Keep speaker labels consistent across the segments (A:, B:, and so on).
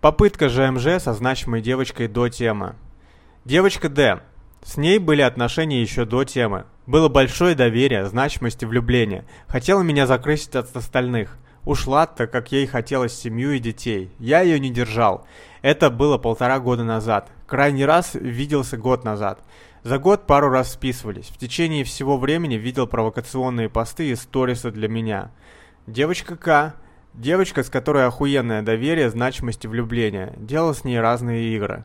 A: Попытка ЖМЖ со значимой девочкой до темы. Девочка Д. С ней были отношения еще до темы. Было большое доверие, значимость и влюбление. Хотела меня закрыть от остальных. Ушла, так как ей хотелось семью и детей. Я ее не держал. Это было полтора года назад. Крайний раз виделся год назад. За год пару раз списывались. В течение всего времени видел провокационные посты и сторисы для меня. Девочка К. Девочка, с которой охуенное доверие, значимость и влюбление. Делал с ней разные игры.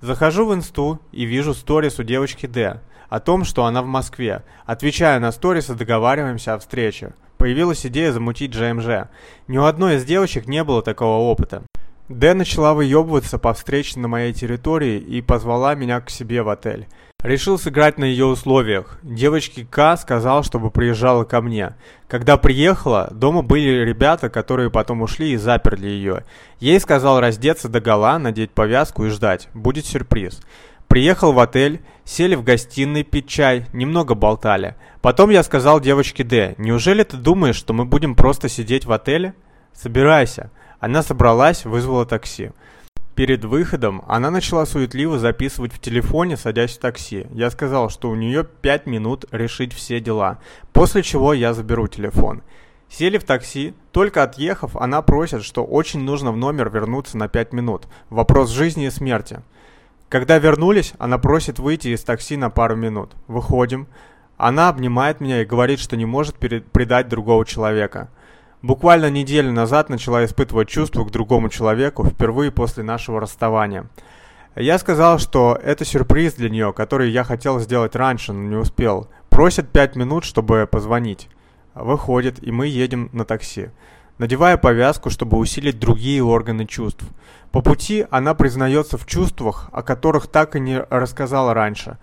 A: Захожу в инсту и вижу сторис у девочки Д. О том, что она в Москве. Отвечая на сторис и договариваемся о встрече. Появилась идея замутить ЖМЖ. Ни у одной из девочек не было такого опыта. Д начала выебываться по встрече на моей территории и позвала меня к себе в отель. Решил сыграть на ее условиях. Девочке К сказал, чтобы приезжала ко мне. Когда приехала, дома были ребята, которые потом ушли и заперли ее. Ей сказал раздеться до гола, надеть повязку и ждать. Будет сюрприз. Приехал в отель, сели в гостиной пить чай, немного болтали. Потом я сказал девочке Д, неужели ты думаешь, что мы будем просто сидеть в отеле? Собирайся. Она собралась, вызвала такси. Перед выходом она начала суетливо записывать в телефоне, садясь в такси. Я сказал, что у нее 5 минут решить все дела, после чего я заберу телефон. Сели в такси, только отъехав, она просит, что очень нужно в номер вернуться на 5 минут. Вопрос жизни и смерти. Когда вернулись, она просит выйти из такси на пару минут. Выходим. Она обнимает меня и говорит, что не может предать другого человека. Буквально неделю назад начала испытывать чувства к другому человеку впервые после нашего расставания. Я сказал, что это сюрприз для нее, который я хотел сделать раньше, но не успел. Просит пять минут, чтобы позвонить. Выходит, и мы едем на такси. Надевая повязку, чтобы усилить другие органы чувств. По пути она признается в чувствах, о которых так и не рассказала раньше.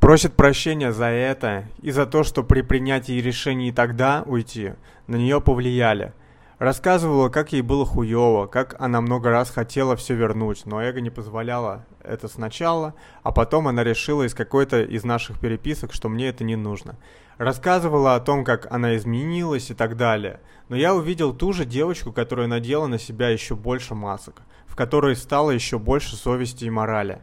A: Просит прощения за это и за то, что при принятии решений тогда уйти на нее повлияли. Рассказывала, как ей было хуево, как она много раз хотела все вернуть, но эго не позволяло это сначала, а потом она решила из какой-то из наших переписок, что мне это не нужно. Рассказывала о том, как она изменилась и так далее. Но я увидел ту же девочку, которая надела на себя еще больше масок, в которой стало еще больше совести и морали.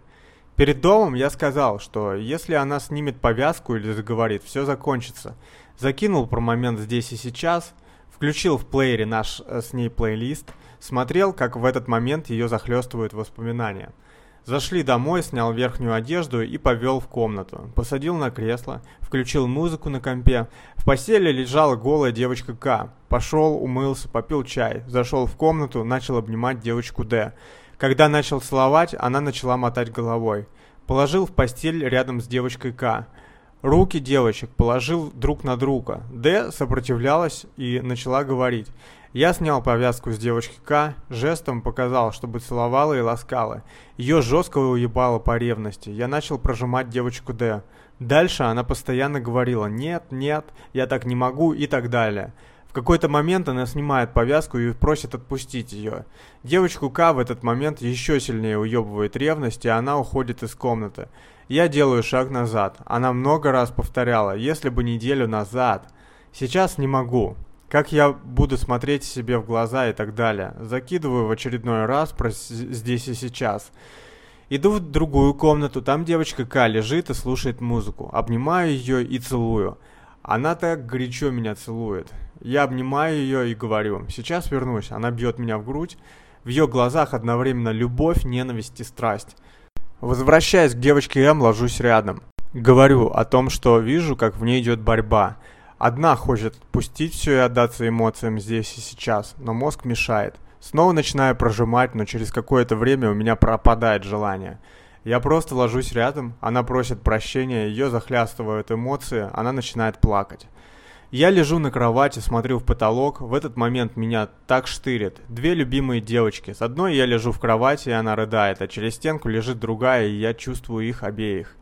A: Перед домом я сказал, что если она снимет повязку или заговорит, все закончится. Закинул про момент здесь и сейчас, включил в плеере наш э, с ней плейлист, смотрел, как в этот момент ее захлестывают воспоминания. Зашли домой, снял верхнюю одежду и повел в комнату. Посадил на кресло, включил музыку на компе. В постели лежала голая девочка К. Пошел, умылся, попил чай. Зашел в комнату, начал обнимать девочку Д. Когда начал целовать, она начала мотать головой. Положил в постель рядом с девочкой К. Руки девочек положил друг на друга. Д сопротивлялась и начала говорить. Я снял повязку с девочки К, жестом показал, чтобы целовала и ласкала. Ее жестко уебало по ревности. Я начал прожимать девочку Д. Дальше она постоянно говорила «нет, нет, я так не могу» и так далее. В какой-то момент она снимает повязку и просит отпустить ее. Девочку К в этот момент еще сильнее уебывает ревность, и она уходит из комнаты. Я делаю шаг назад. Она много раз повторяла, если бы неделю назад. Сейчас не могу. Как я буду смотреть себе в глаза и так далее. Закидываю в очередной раз про здесь и сейчас. Иду в другую комнату, там девочка К лежит и слушает музыку. Обнимаю ее и целую. Она так горячо меня целует. Я обнимаю ее и говорю, сейчас вернусь. Она бьет меня в грудь. В ее глазах одновременно любовь, ненависть и страсть. Возвращаясь к девочке М, ложусь рядом. Говорю о том, что вижу, как в ней идет борьба. Одна хочет отпустить все и отдаться эмоциям здесь и сейчас, но мозг мешает. Снова начинаю прожимать, но через какое-то время у меня пропадает желание. Я просто ложусь рядом, она просит прощения, ее захлястывают эмоции, она начинает плакать. Я лежу на кровати, смотрю в потолок, в этот момент меня так штырит. Две любимые девочки. С одной я лежу в кровати, и она рыдает, а через стенку лежит другая, и я чувствую их обеих.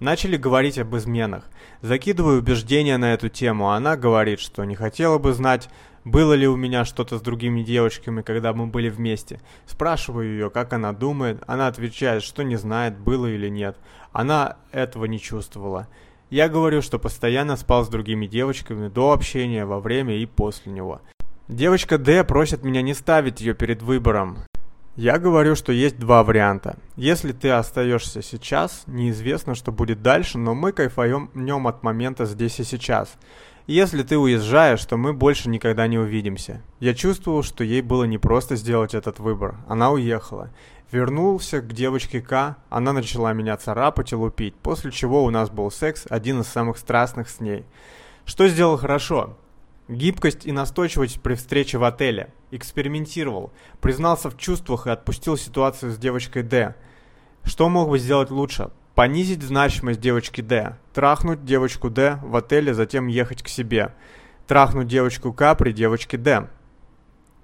A: Начали говорить об изменах. Закидываю убеждения на эту тему, а она говорит, что не хотела бы знать, было ли у меня что-то с другими девочками, когда мы были вместе. Спрашиваю ее, как она думает. Она отвечает, что не знает, было или нет. Она этого не чувствовала. Я говорю, что постоянно спал с другими девочками до общения, во время и после него. Девочка Д просит меня не ставить ее перед выбором. Я говорю, что есть два варианта. Если ты остаешься сейчас, неизвестно, что будет дальше, но мы кайфуем днем от момента здесь и сейчас. Если ты уезжаешь, то мы больше никогда не увидимся. Я чувствовал, что ей было непросто сделать этот выбор. Она уехала. Вернулся к девочке К, она начала меня царапать и лупить, после чего у нас был секс, один из самых страстных с ней. Что сделал хорошо? Гибкость и настойчивость при встрече в отеле. Экспериментировал. Признался в чувствах и отпустил ситуацию с девочкой Д. Что мог бы сделать лучше? Понизить значимость девочки Д. Трахнуть девочку Д в отеле, затем ехать к себе. Трахнуть девочку К при девочке Д.